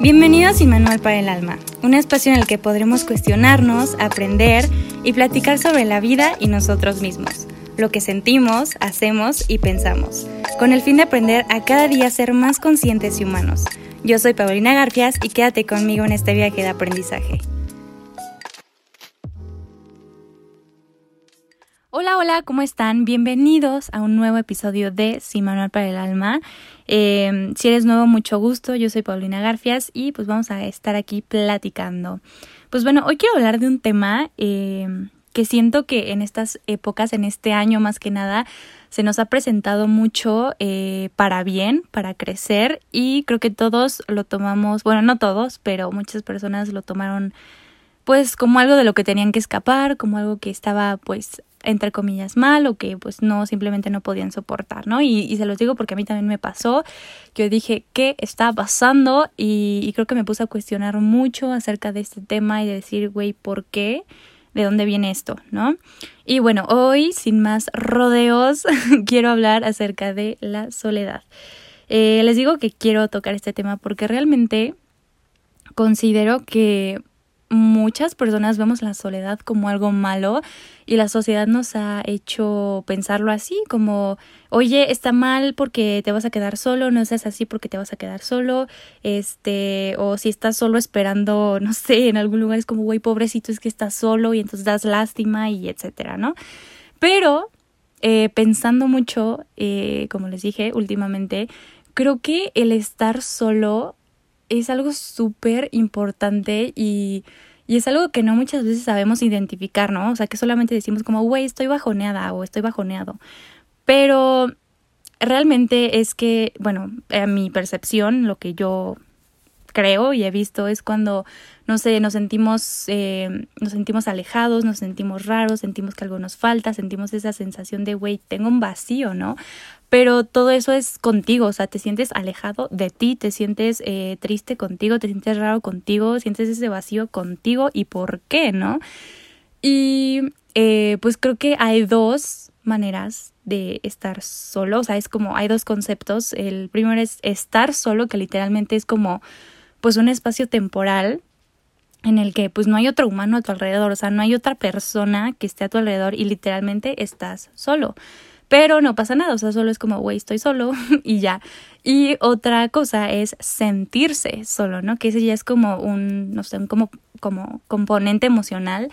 Bienvenidos a Manual para el Alma, un espacio en el que podremos cuestionarnos, aprender y platicar sobre la vida y nosotros mismos, lo que sentimos, hacemos y pensamos, con el fin de aprender a cada día ser más conscientes y humanos. Yo soy Paulina Garfias y quédate conmigo en este viaje de aprendizaje. Hola, hola, ¿cómo están? Bienvenidos a un nuevo episodio de Sin Manual para el Alma. Eh, si eres nuevo, mucho gusto. Yo soy Paulina Garfias y pues vamos a estar aquí platicando. Pues bueno, hoy quiero hablar de un tema eh, que siento que en estas épocas, en este año más que nada, se nos ha presentado mucho eh, para bien, para crecer y creo que todos lo tomamos, bueno, no todos, pero muchas personas lo tomaron pues como algo de lo que tenían que escapar, como algo que estaba pues entre comillas mal o que pues no simplemente no podían soportar, ¿no? Y, se los digo porque a mí también me pasó, yo dije, ¿qué está pasando? Y, creo que me puse a cuestionar mucho acerca de este tema y de decir, güey, ¿por qué? ¿De dónde viene esto? ¿No? Y bueno, hoy, sin más rodeos, quiero hablar acerca de la soledad. Eh, les digo que quiero tocar este tema porque realmente considero que muchas personas vemos la soledad como algo malo y la sociedad nos ha hecho pensarlo así, como, oye, está mal porque te vas a quedar solo, no seas así porque te vas a quedar solo, este, o si estás solo esperando, no sé, en algún lugar es como, güey, pobrecito, es que estás solo y entonces das lástima y etcétera, ¿no? Pero, eh, pensando mucho, eh, como les dije últimamente, creo que el estar solo es algo súper importante y, y, es algo que no muchas veces sabemos identificar, ¿no? O sea, que solamente decimos como, güey, estoy bajoneada o estoy bajoneado. Pero realmente es que, bueno, a mi percepción, lo que yo creo y he visto es cuando, no sé, nos sentimos, eh, nos sentimos alejados, nos sentimos raros, sentimos que algo nos falta, sentimos esa sensación de, güey, tengo un vacío, ¿no? Pero todo eso es contigo, o sea, te sientes alejado de ti, te sientes eh, triste contigo, te sientes raro contigo, sientes ese vacío contigo y por qué, ¿no? Y eh, pues creo que hay dos maneras de estar solo, o sea, es como hay dos conceptos. El primero es estar solo, que literalmente es como pues un espacio temporal en el que pues no hay otro humano a tu alrededor, o sea, no hay otra persona que esté a tu alrededor y literalmente estás solo. Pero no pasa nada, o sea, solo es como, güey, estoy solo y ya. Y otra cosa es sentirse solo, ¿no? Que ese ya es como un, no sé, un como, como componente emocional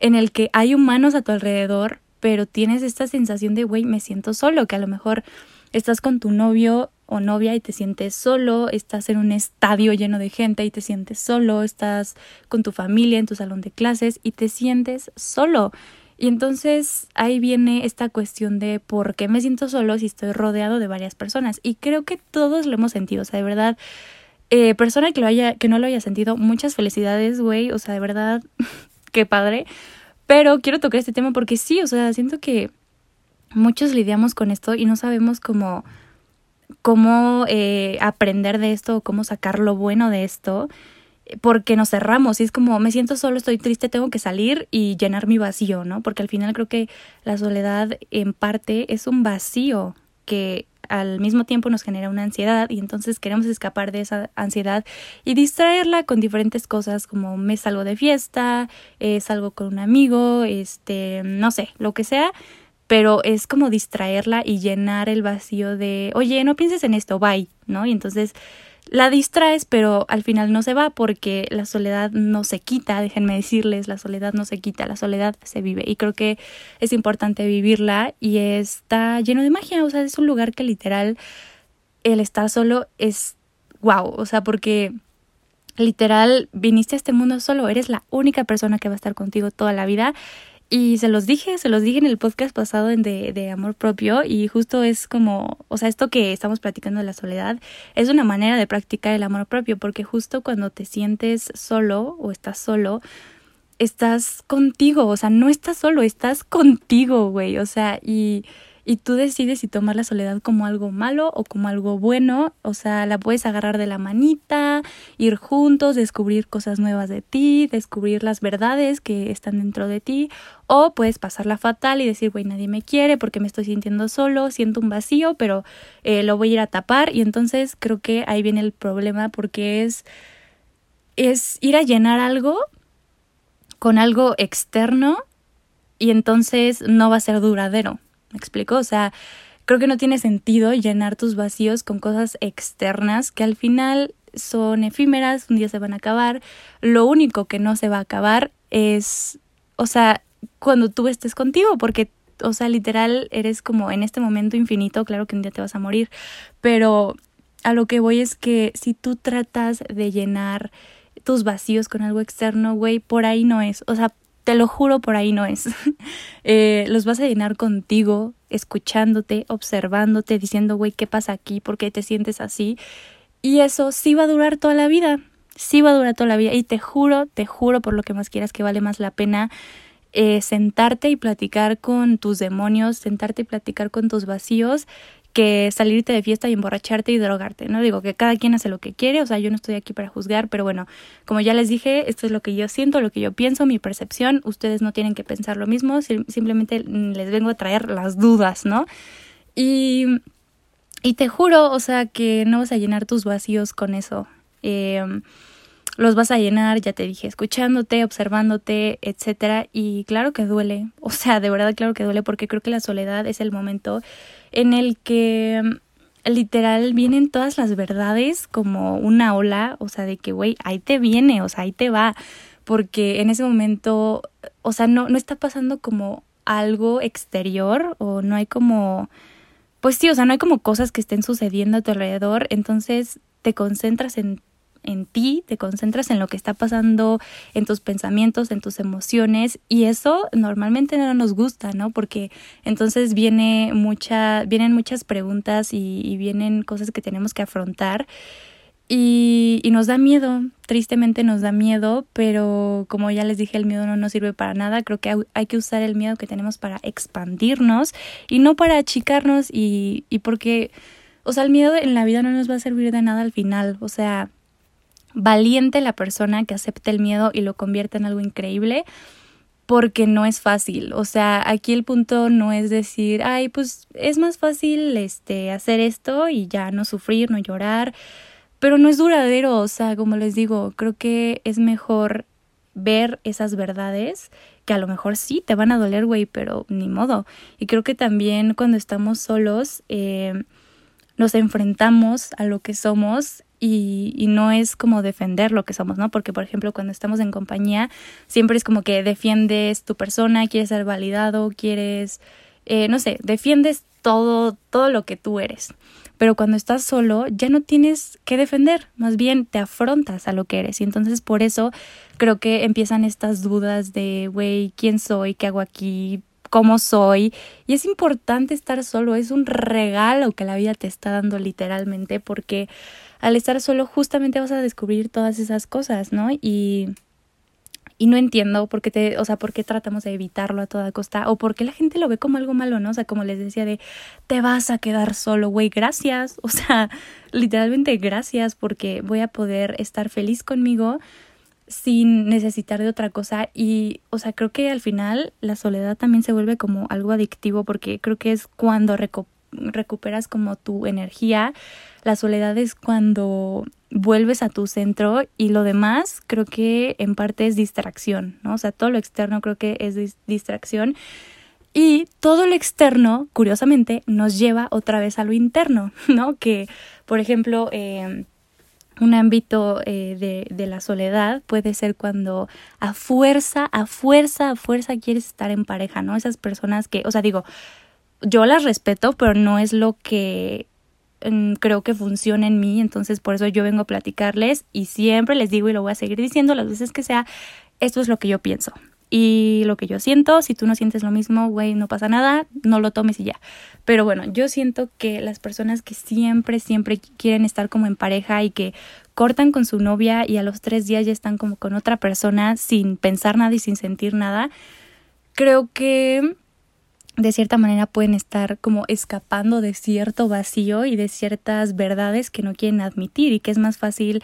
en el que hay humanos a tu alrededor, pero tienes esta sensación de, güey, me siento solo, que a lo mejor estás con tu novio o novia y te sientes solo, estás en un estadio lleno de gente y te sientes solo, estás con tu familia en tu salón de clases y te sientes solo. Y entonces ahí viene esta cuestión de por qué me siento solo si estoy rodeado de varias personas. Y creo que todos lo hemos sentido, o sea, de verdad, eh, persona que, lo haya, que no lo haya sentido, muchas felicidades, güey, o sea, de verdad, qué padre. Pero quiero tocar este tema porque sí, o sea, siento que muchos lidiamos con esto y no sabemos cómo cómo eh, aprender de esto, cómo sacar lo bueno de esto, porque nos cerramos y es como me siento solo, estoy triste, tengo que salir y llenar mi vacío, ¿no? Porque al final creo que la soledad en parte es un vacío que al mismo tiempo nos genera una ansiedad y entonces queremos escapar de esa ansiedad y distraerla con diferentes cosas como me salgo de fiesta, eh, salgo con un amigo, este, no sé, lo que sea, pero es como distraerla y llenar el vacío de, oye, no pienses en esto, bye, ¿no? Y entonces la distraes, pero al final no se va porque la soledad no se quita, déjenme decirles, la soledad no se quita, la soledad se vive y creo que es importante vivirla y está lleno de magia, o sea, es un lugar que literal el estar solo es wow, o sea, porque literal viniste a este mundo solo, eres la única persona que va a estar contigo toda la vida y se los dije, se los dije en el podcast pasado de, de amor propio y justo es como, o sea, esto que estamos platicando de la soledad es una manera de practicar el amor propio porque justo cuando te sientes solo o estás solo, estás contigo, o sea, no estás solo, estás contigo, güey, o sea, y, y tú decides si tomar la soledad como algo malo o como algo bueno, o sea, la puedes agarrar de la manita, ir juntos, descubrir cosas nuevas de ti, descubrir las verdades que están dentro de ti, o puedes pasarla fatal y decir, güey, nadie me quiere porque me estoy sintiendo solo, siento un vacío, pero eh, lo voy a ir a tapar y entonces creo que ahí viene el problema porque es, es ir a llenar algo con algo externo y entonces no va a ser duradero. ¿Me explico? O sea, creo que no tiene sentido llenar tus vacíos con cosas externas que al final son efímeras, un día se van a acabar. Lo único que no se va a acabar es, o sea, cuando tú estés contigo, porque, o sea, literal, eres como en este momento infinito, claro que un día te vas a morir, pero a lo que voy es que si tú tratas de llenar tus vacíos con algo externo, güey, por ahí no es. O sea, te lo juro, por ahí no es. Eh, los vas a llenar contigo, escuchándote, observándote, diciendo, güey, ¿qué pasa aquí? ¿Por qué te sientes así? Y eso sí va a durar toda la vida. Sí va a durar toda la vida. Y te juro, te juro por lo que más quieras que vale más la pena eh, sentarte y platicar con tus demonios, sentarte y platicar con tus vacíos que salirte de fiesta y emborracharte y drogarte, ¿no? Digo que cada quien hace lo que quiere, o sea, yo no estoy aquí para juzgar, pero bueno, como ya les dije, esto es lo que yo siento, lo que yo pienso, mi percepción, ustedes no tienen que pensar lo mismo, simplemente les vengo a traer las dudas, ¿no? Y, y te juro, o sea, que no vas a llenar tus vacíos con eso. Eh, los vas a llenar, ya te dije, escuchándote, observándote, etcétera, y claro que duele, o sea, de verdad claro que duele porque creo que la soledad es el momento en el que mm, literal vienen todas las verdades como una ola, o sea, de que güey, ahí te viene, o sea, ahí te va, porque en ese momento, o sea, no no está pasando como algo exterior o no hay como pues sí, o sea, no hay como cosas que estén sucediendo a tu alrededor, entonces te concentras en en ti, te concentras en lo que está pasando, en tus pensamientos, en tus emociones y eso normalmente no nos gusta, ¿no? Porque entonces viene mucha, vienen muchas preguntas y, vienen cosas que tenemos que afrontar y, y, nos da miedo, tristemente nos da miedo, pero como ya les dije, el miedo no nos sirve para nada, creo que hay que usar el miedo que tenemos para expandirnos y no para achicarnos y, y porque, o sea, el miedo en la vida no nos va a servir de nada al final, o sea, valiente la persona que acepta el miedo y lo convierte en algo increíble porque no es fácil. O sea, aquí el punto no es decir, ay, pues es más fácil este hacer esto y ya no sufrir, no llorar, pero no es duradero, o sea, como les digo, creo que es mejor ver esas verdades que a lo mejor sí te van a doler, güey, pero ni modo. Y creo que también cuando estamos solos eh, nos enfrentamos a lo que somos y, no es como defender lo que somos, ¿no? Porque, por ejemplo, cuando estamos en compañía, siempre es como que defiendes tu persona, quieres ser validado, quieres, eh, no sé, defiendes todo, todo lo que tú eres. Pero cuando estás solo, ya no tienes que defender, más bien te afrontas a lo que eres. Y entonces por eso creo que empiezan estas dudas de, güey, ¿quién soy? ¿Qué hago aquí? cómo soy. Y es importante estar solo, es un regalo que la vida te está dando literalmente, porque al estar solo justamente vas a descubrir todas esas cosas, ¿no? Y, y no entiendo por qué te, o sea, por qué tratamos de evitarlo a toda costa o por qué la gente lo ve como algo malo, ¿no? O sea, como les decía de te vas a quedar solo, güey, gracias, o sea, literalmente gracias porque voy a poder estar feliz conmigo sin necesitar de otra cosa y o sea creo que al final la soledad también se vuelve como algo adictivo porque creo que es cuando recuperas como tu energía la soledad es cuando vuelves a tu centro y lo demás creo que en parte es distracción no o sea todo lo externo creo que es distracción. Y todo lo externo curiosamente nos lleva otra vez a lo interno no que por ejemplo eh, un ámbito eh, de, de, la soledad puede ser cuando a fuerza, a fuerza, a fuerza quieres estar en pareja, ¿no? Esas personas que, o sea, digo, yo las respeto, pero no es lo que creo que funciona en mí, entonces por eso yo vengo a platicarles y siempre les digo y lo voy a seguir diciendo las veces que sea, esto es lo que yo pienso, y lo que yo siento. Si tú no sientes lo mismo, güey, no pasa nada, no lo tomes y ya. Pero bueno, yo siento que las personas que siempre, siempre quieren estar como en pareja y que cortan con su novia y a los tres días ya están como con otra persona sin pensar nada y sin sentir nada, creo que de cierta manera pueden estar como escapando de cierto vacío y de ciertas verdades que no quieren admitir y que es más fácil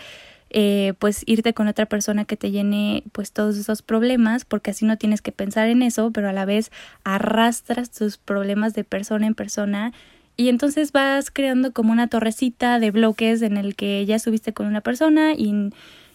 eh, pues irte con otra persona que te llene pues todos esos problemas porque así no tienes que pensar en eso pero a la vez arrastras tus problemas de persona en persona. Y entonces vas creando como una torrecita de bloques en el que ya subiste con una persona y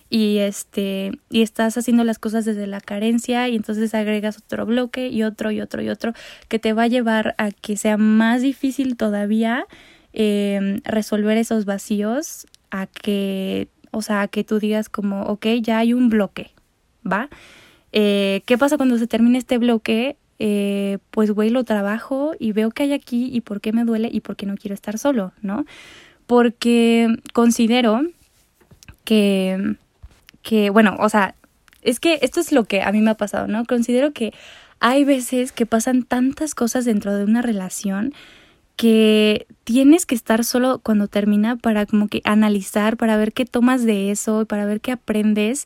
y este y estás haciendo las cosas desde la carencia y entonces agregas otro bloque y otro y otro y otro que te va a llevar a que sea más difícil todavía eh, resolver esos vacíos a que o sea a que tú digas como ok ya hay un bloque va eh, qué pasa cuando se termine este bloque eh, pues güey lo trabajo y veo que hay aquí y por qué me duele y por qué no quiero estar solo no porque considero que que, bueno, o sea, es que esto es lo que a mí me ha pasado, ¿no? Considero que hay veces que pasan tantas cosas dentro de una relación que tienes que estar solo cuando termina para como que analizar, para ver qué tomas de eso, para ver qué aprendes.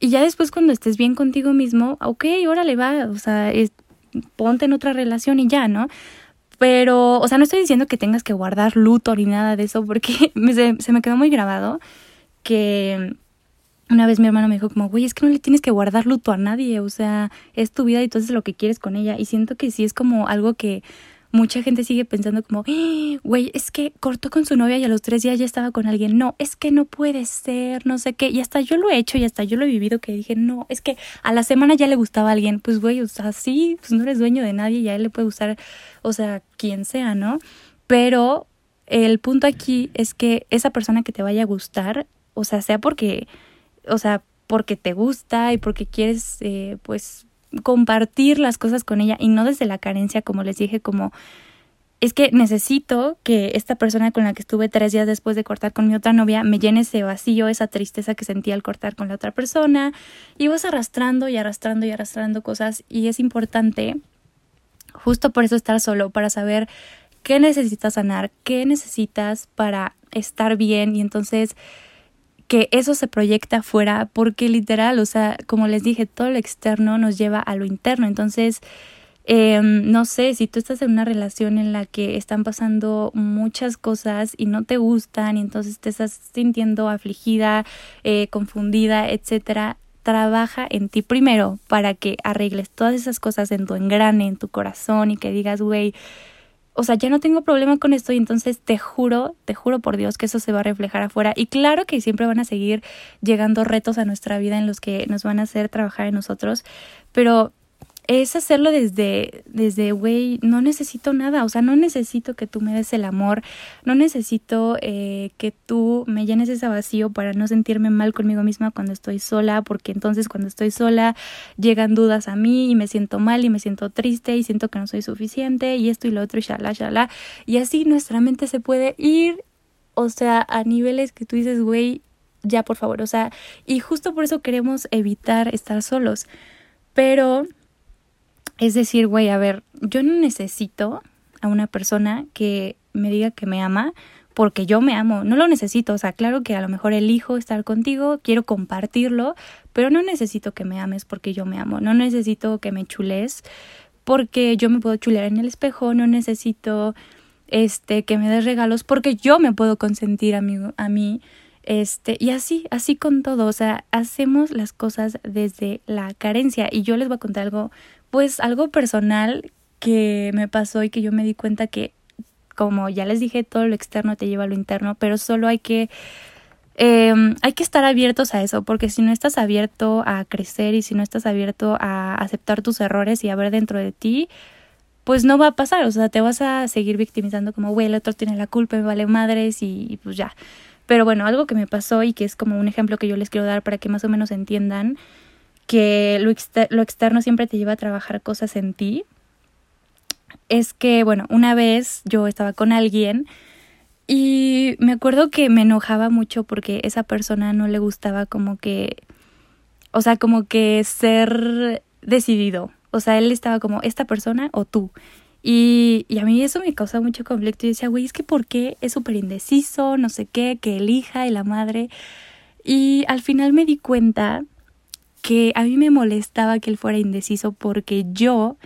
Y ya después cuando estés bien contigo mismo, ok, órale va, o sea, ponte en otra relación y ya, ¿no? Pero, o sea, no estoy diciendo que tengas que guardar luto ni nada de eso, porque se me quedó muy grabado que una vez mi hermano me dijo como, güey, es que no le tienes que guardar luto a nadie, o sea, es tu vida y tú haces lo que quieres con ella. Y siento que sí es como algo que mucha gente sigue pensando como, ¡Ah! güey, es que cortó con su novia y a los tres días ya estaba con alguien. No, es que no puede ser, no sé qué. Y hasta yo lo he hecho y hasta yo lo he vivido que dije, no, es que a la semana ya le gustaba a alguien. Pues, güey, o sea, sí, pues no eres dueño de nadie y a él le puede gustar, o sea, quien sea, ¿no? Pero el punto aquí es que esa persona que te vaya a gustar, o sea, sea porque o sea, porque te gusta y porque quieres, eh, pues, compartir las cosas con ella y no desde la carencia, como les dije, como es que necesito que esta persona con la que estuve tres días después de cortar con mi otra novia me llene ese vacío, esa tristeza que sentía al cortar con la otra persona y vas arrastrando y arrastrando y arrastrando cosas y es importante justo por eso estar solo, para saber qué necesitas sanar, qué necesitas para estar bien y entonces que eso se proyecta afuera porque literal, o sea, como les dije, todo lo externo nos lleva a lo interno. Entonces, eh, no sé, si tú estás en una relación en la que están pasando muchas cosas y no te gustan y entonces te estás sintiendo afligida, eh, confundida, etcétera, trabaja en ti primero para que arregles todas esas cosas en tu engrane, en tu corazón y que digas, güey, o sea, ya no tengo problema con esto y entonces te juro, te juro por Dios que eso se va a reflejar afuera. Y claro que siempre van a seguir llegando retos a nuestra vida en los que nos van a hacer trabajar en nosotros, pero es hacerlo desde, desde, güey, no necesito nada, o sea, no necesito que tú me des el amor, no necesito eh, que tú me llenes ese vacío para no sentirme mal conmigo misma cuando estoy sola, porque entonces cuando estoy sola llegan dudas a mí y me siento mal y me siento triste y siento que no soy suficiente y esto y lo otro y shala, shala. Y así nuestra mente se puede ir, o sea, a niveles que tú dices, güey, ya por favor, o sea, y justo por eso queremos evitar estar solos. Pero es decir, güey, a ver, yo no necesito a una persona que me diga que me ama porque yo me amo, no lo necesito, o sea, claro que a lo mejor elijo estar contigo, quiero compartirlo, pero no necesito que me ames porque yo me amo, no necesito que me chules porque yo me puedo chulear en el espejo, no necesito este que me des regalos porque yo me puedo consentir a mí, a mí este y así, así con todo, o sea, hacemos las cosas desde la carencia. Y yo les voy a contar algo pues algo personal que me pasó y que yo me di cuenta que, como ya les dije, todo lo externo te lleva a lo interno, pero solo hay que eh, hay que estar abiertos a eso, porque si no estás abierto a crecer y si no estás abierto a aceptar tus errores y a ver dentro de ti, pues no va a pasar, o sea, te vas a seguir victimizando como, güey, el otro tiene la culpa, me vale madres y pues ya. Pero bueno, algo que me pasó y que es como un ejemplo que yo les quiero dar para que más o menos entiendan, que lo, externo siempre te lleva a trabajar cosas en ti, es que, bueno, una vez yo estaba con alguien y me acuerdo que me enojaba mucho porque esa persona no le gustaba como que, o sea, como que ser decidido. O sea, él estaba como, esta persona o tú. Y, y a mí eso me causa mucho conflicto. Y decía, güey, es que ¿por qué es súper indeciso? No sé qué, que elija y la madre. Y al final me di cuenta que a mí me molestaba que él fuera indeciso porque yo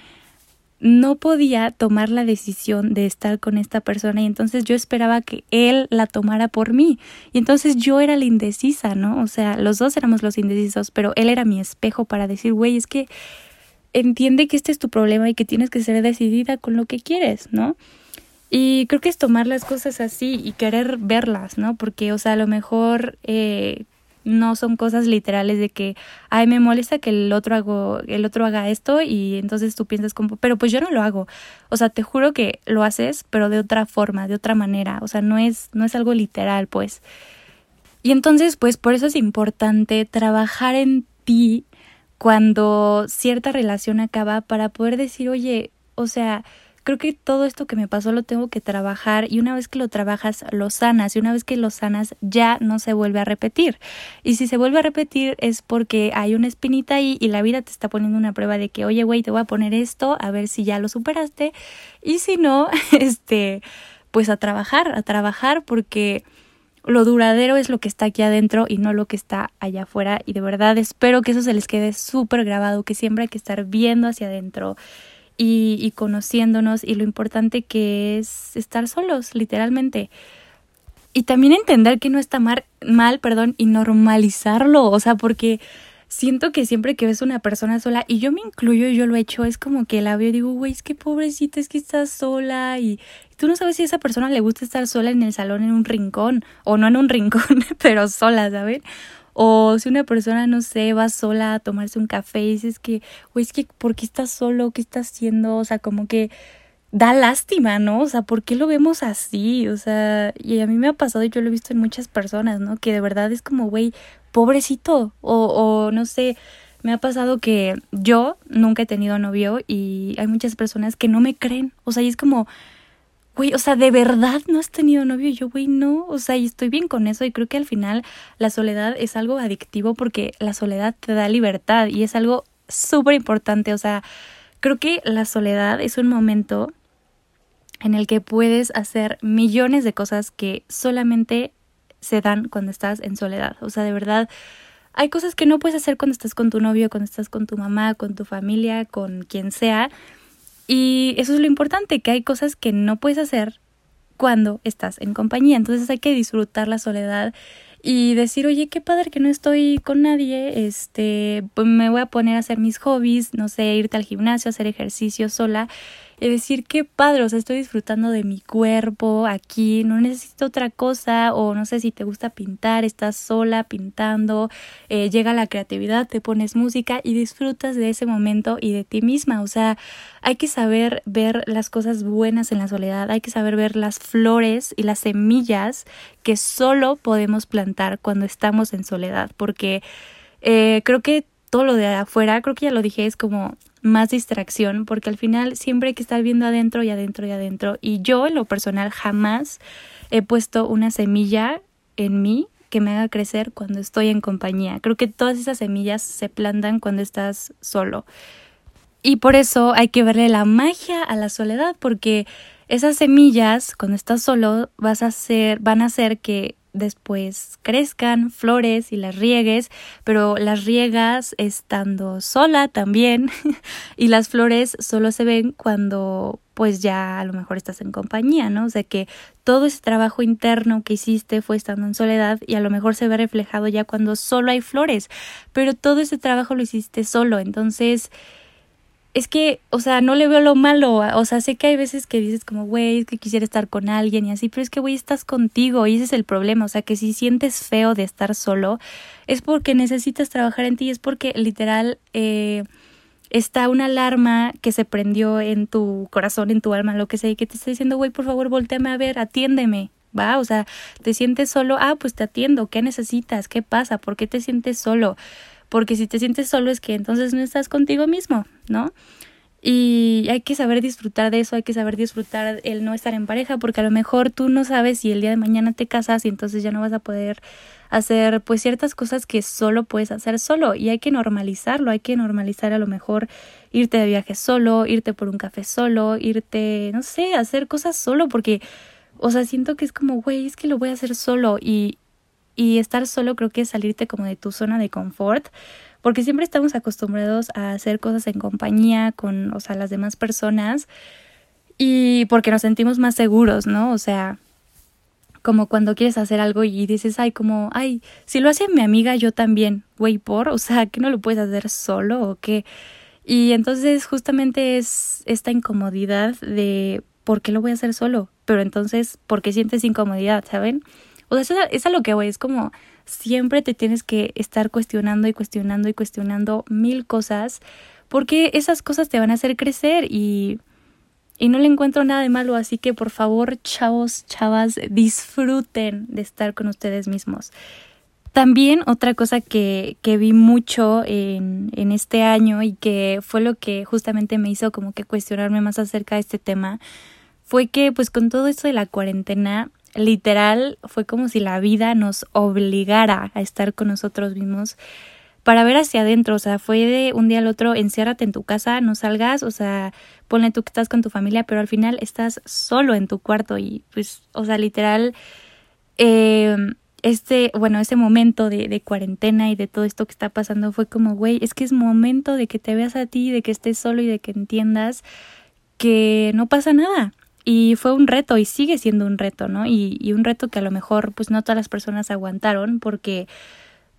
no podía tomar la decisión de estar con esta persona y entonces yo esperaba que él la tomara por mí y entonces yo era la indecisa, ¿no? O sea, los dos éramos los indecisos, pero él era mi espejo para decir, güey, es que entiende que este es tu problema y que tienes que ser decidida con lo que quieres, ¿no? Y creo que es tomar las cosas así y querer verlas, ¿no? Porque, o sea, a lo mejor eh, no son cosas literales de que, ay, me molesta que el otro hago, el otro haga esto y entonces tú piensas como, pero pues yo no lo hago. O sea, te juro que lo haces, pero de otra forma, de otra manera. O sea, no es, no es algo literal, pues. Y entonces, pues por eso es importante trabajar en ti cuando cierta relación acaba para poder decir, oye, o sea, creo que todo esto que me pasó lo tengo que trabajar y una vez que lo trabajas lo sanas y una vez que lo sanas ya no se vuelve a repetir. Y si se vuelve a repetir es porque hay una espinita ahí y la vida te está poniendo una prueba de que, oye, güey, te voy a poner esto a ver si ya lo superaste y si no, este, pues a trabajar, a trabajar porque lo duradero es lo que está aquí adentro y no lo que está allá afuera y de verdad espero que eso se les quede súper grabado, que siempre hay que estar viendo hacia adentro y, conociéndonos y lo importante que es estar solos, literalmente. Y también entender que no está mal, perdón, y normalizarlo, o sea, porque siento que siempre que ves una persona sola, y yo me incluyo, yo lo he hecho, es como que la veo y digo, güey, es que pobrecita, es que estás sola, y, tú no sabes si a esa persona le gusta estar sola en el salón en un rincón, o no en un rincón, pero sola, ¿sabes? O si una persona, no sé, va sola a tomarse un café y dices que, güey, es que, ¿por qué estás solo? ¿Qué estás haciendo? O sea, como que da lástima, ¿no? O sea, ¿por qué lo vemos así? O sea, y a mí me ha pasado y yo lo he visto en muchas personas, ¿no? Que de verdad es como, güey, pobrecito. O, o no sé, me ha pasado que yo nunca he tenido novio y hay muchas personas que no me creen. O sea, y es como, güey, o sea, ¿de verdad no has tenido novio? Yo, güey, no, o sea, y estoy bien con eso y creo que al final la soledad es algo adictivo porque la soledad te da libertad y es algo súper importante, o sea, creo que la soledad es un momento en el que puedes hacer millones de cosas que solamente se dan cuando estás en soledad, o sea, de verdad. Hay cosas que no puedes hacer cuando estás con tu novio, cuando estás con tu mamá, con tu familia, con quien sea, y eso es lo importante, que hay cosas que no puedes hacer cuando estás en compañía. Entonces hay que disfrutar la soledad y decir, oye, qué padre que no estoy con nadie, este, pues me voy a poner a hacer mis hobbies, no sé, irte al gimnasio, hacer ejercicio sola y decir qué padre, o sea, estoy disfrutando de mi cuerpo aquí, no necesito otra cosa, o no sé si te gusta pintar, estás sola pintando, eh, llega la creatividad, te pones música y disfrutas de ese momento y de ti misma, o sea, hay que saber ver las cosas buenas en la soledad, hay que saber ver las flores y las semillas que solo podemos plantar cuando estamos en soledad, porque eh, creo que todo lo de afuera, creo que ya lo dije, es como más distracción, porque al final siempre hay que estar viendo adentro y adentro y adentro. Y yo, en lo personal, jamás he puesto una semilla en mí que me haga crecer cuando estoy en compañía. Creo que todas esas semillas se plantan cuando estás solo. Y por eso hay que verle la magia a la soledad, porque esas semillas, cuando estás solo, vas a hacer, van a hacer que después crezcan flores y las riegues, pero las riegas estando sola también y las flores solo se ven cuando pues ya a lo mejor estás en compañía, ¿no? O sea que todo ese trabajo interno que hiciste fue estando en soledad y a lo mejor se ve reflejado ya cuando solo hay flores, pero todo ese trabajo lo hiciste solo, entonces es que, o sea, no le veo lo malo, o sea, sé que hay veces que dices como, güey, es que quisiera estar con alguien y así, pero es que, güey, estás contigo y ese es el problema, o sea, que si sientes feo de estar solo, es porque necesitas trabajar en ti, es porque literal eh, está una alarma que se prendió en tu corazón, en tu alma, lo que sea, y que te está diciendo, güey, por favor, volteame a ver, atiéndeme, ¿va? O sea, te sientes solo, ah, pues te atiendo, ¿qué necesitas? ¿Qué pasa? ¿Por qué te sientes solo? Porque si te sientes solo es que entonces no estás contigo mismo, ¿no? Y hay que saber disfrutar de eso, hay que saber disfrutar el no estar en pareja, porque a lo mejor tú no sabes si el día de mañana te casas y entonces ya no vas a poder hacer pues ciertas cosas que solo puedes hacer solo y hay que normalizarlo, hay que normalizar a lo mejor irte de viaje solo, irte por un café solo, irte, no sé, hacer cosas solo porque, o sea, siento que es como, güey, es que lo voy a hacer solo y, y estar solo creo que es salirte como de tu zona de confort, porque siempre estamos acostumbrados a hacer cosas en compañía con, o sea, las demás personas y porque nos sentimos más seguros, ¿no? O sea, como cuando quieres hacer algo y dices, ay, como, ay, si lo hace mi amiga, yo también, güey, por, o sea, que no lo puedes hacer solo o qué. Y entonces justamente es esta incomodidad de, ¿por qué lo voy a hacer solo? Pero entonces, ¿por qué sientes incomodidad, saben? O sea, es a lo que voy, es como siempre te tienes que estar cuestionando y cuestionando y cuestionando mil cosas, porque esas cosas te van a hacer crecer y, y no le encuentro nada de malo, así que por favor, chavos, chavas, disfruten de estar con ustedes mismos. También otra cosa que, que vi mucho en, en este año y que fue lo que justamente me hizo como que cuestionarme más acerca de este tema, fue que pues con todo esto de la cuarentena literal fue como si la vida nos obligara a estar con nosotros mismos para ver hacia adentro, o sea, fue de un día al otro, enciérrate en tu casa, no salgas, o sea, ponle tú que estás con tu familia, pero al final estás solo en tu cuarto y pues, o sea, literal, eh, este, bueno, ese momento de, de cuarentena y de todo esto que está pasando fue como, güey, es que es momento de que te veas a ti, de que estés solo y de que entiendas que no pasa nada, y fue un reto y sigue siendo un reto, ¿no? Y, y un reto que a lo mejor pues no todas las personas aguantaron porque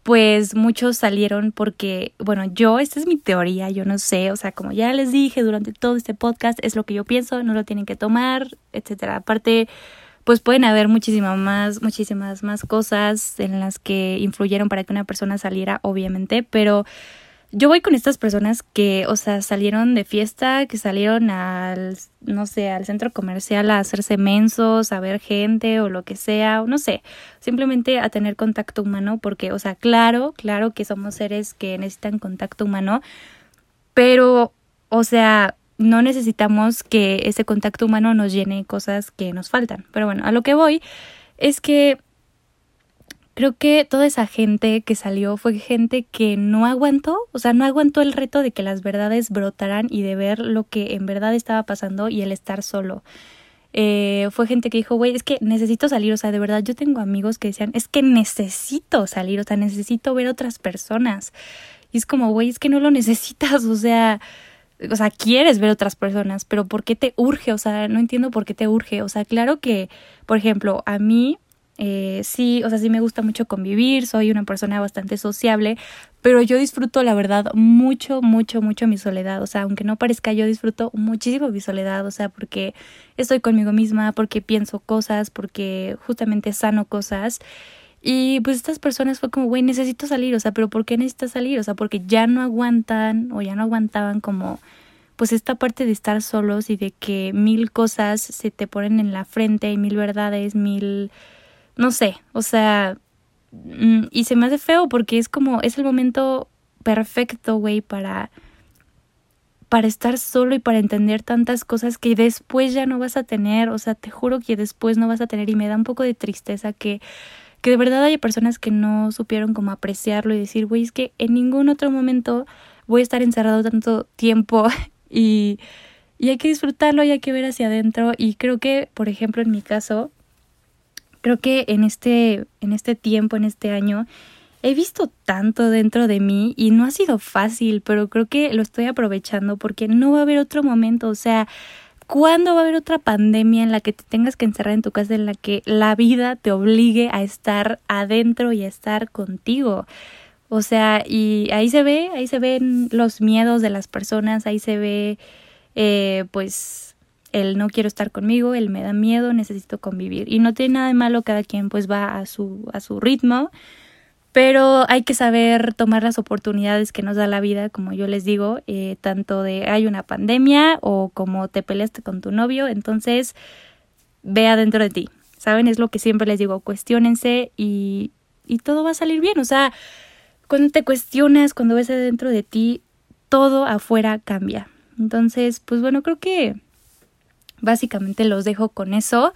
pues muchos salieron porque, bueno, yo, esta es mi teoría, yo no sé, o sea, como ya les dije durante todo este podcast, es lo que yo pienso, no lo tienen que tomar, etcétera. Aparte, pues pueden haber muchísimas más, muchísimas más cosas en las que influyeron para que una persona saliera, obviamente, pero yo voy con estas personas que, o sea, salieron de fiesta, que salieron al, no sé, al centro comercial a hacerse mensos, a ver gente o lo que sea, o no sé, simplemente a tener contacto humano, porque, o sea, claro, claro que somos seres que necesitan contacto humano, pero, o sea, no necesitamos que ese contacto humano nos llene cosas que nos faltan. Pero bueno, a lo que voy es que creo que toda esa gente que salió fue gente que no aguantó, o sea, no aguantó el reto de que las verdades brotaran y de ver lo que en verdad estaba pasando y el estar solo. Eh, fue gente que dijo, güey, es que necesito salir, o sea, de verdad yo tengo amigos que decían, es que necesito salir, o sea, necesito ver otras personas. Y es como, güey, es que no lo necesitas, o sea, o sea, quieres ver otras personas, pero ¿por qué te urge? O sea, no entiendo por qué te urge. O sea, claro que, por ejemplo, a mí eh, sí, o sea, sí me gusta mucho convivir, soy una persona bastante sociable, pero yo disfruto, la verdad, mucho, mucho, mucho mi soledad. O sea, aunque no parezca, yo disfruto muchísimo mi soledad, o sea, porque estoy conmigo misma, porque pienso cosas, porque justamente sano cosas. Y pues estas personas fue como, güey, necesito salir, o sea, pero ¿por qué necesitas salir? O sea, porque ya no aguantan o ya no aguantaban como pues esta parte de estar solos y de que mil cosas se te ponen en la frente y mil verdades, mil no sé, o sea, mm, y se me hace feo porque es como, es el momento perfecto, güey, para para estar solo y para entender tantas cosas que después ya no vas a tener, o sea, te juro que después no vas a tener. Y me da un poco de tristeza que que de verdad haya personas que no supieron cómo apreciarlo y decir, güey, es que en ningún otro momento voy a estar encerrado tanto tiempo y, y hay que disfrutarlo y hay que ver hacia adentro. Y creo que, por ejemplo, en mi caso, creo que en este, en este tiempo, en este año, he visto tanto dentro de mí y no ha sido fácil, pero creo que lo estoy aprovechando porque no va a haber otro momento, o sea, ¿cuándo va a haber otra pandemia en la que te tengas que encerrar en tu casa, en la que la vida te obligue a estar adentro y a estar contigo? O sea, y ahí se ve, ahí se ven los miedos de las personas, ahí se ve, eh, pues, el no quiero estar conmigo, el me da miedo, necesito convivir. Y no tiene nada de malo, cada quien pues va a su, a su ritmo, pero hay que saber tomar las oportunidades que nos da la vida, como yo les digo, eh, tanto de hay una pandemia o como te peleaste con tu novio, entonces ve adentro de ti. ¿Saben? Es lo que siempre les digo, cuestionense y, y todo va a salir bien. O sea, cuando te cuestionas, cuando ves adentro de ti, todo afuera cambia. Entonces, pues bueno, creo que básicamente los dejo con eso,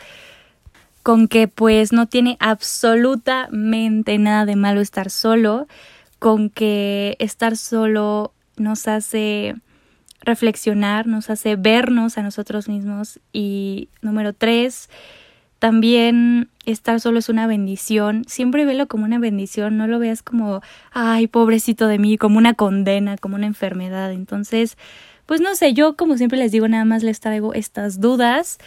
con que pues no tiene absolutamente nada de malo estar solo, con que estar solo nos hace reflexionar, nos hace vernos a nosotros mismos y número tres, también estar solo es una bendición. Siempre velo como una bendición, no lo veas como, ay, pobrecito de mí, como una condena, como una enfermedad. Entonces, pues no sé, yo como siempre les digo, nada más les traigo estas dudas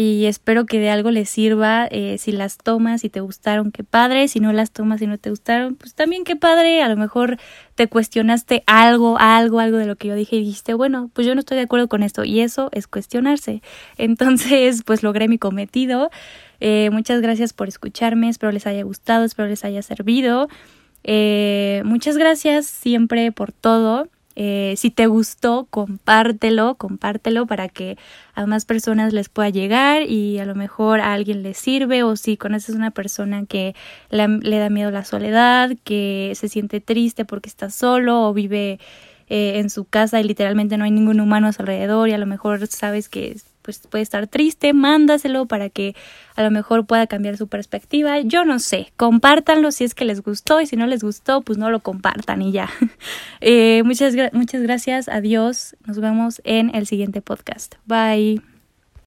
y espero que de algo les sirva. Eh, si las tomas y te gustaron, qué padre. Si no las tomas y no te gustaron, pues también qué padre. A lo mejor te cuestionaste algo, algo, algo de lo que yo dije y dijiste, bueno, pues yo no estoy de acuerdo con esto. Y eso es cuestionarse. Entonces, pues logré mi cometido. Eh, muchas gracias por escucharme. Espero les haya gustado, espero les haya servido. Eh, muchas gracias siempre por todo. Eh, si te gustó, compártelo, compártelo para que a más personas les pueda llegar y a lo mejor a alguien le sirve o si conoces una persona que le, da miedo la soledad, que se siente triste porque está solo o vive eh, en su casa y literalmente no hay ningún humano a su alrededor y a lo mejor sabes que pues puede estar triste, mándaselo para que a lo mejor pueda cambiar su perspectiva. Yo no sé, compártanlo si es que les gustó y si no les gustó, pues no lo compartan y ya. Eh, muchas, muchas gracias, adiós, nos vemos en el siguiente podcast. Bye.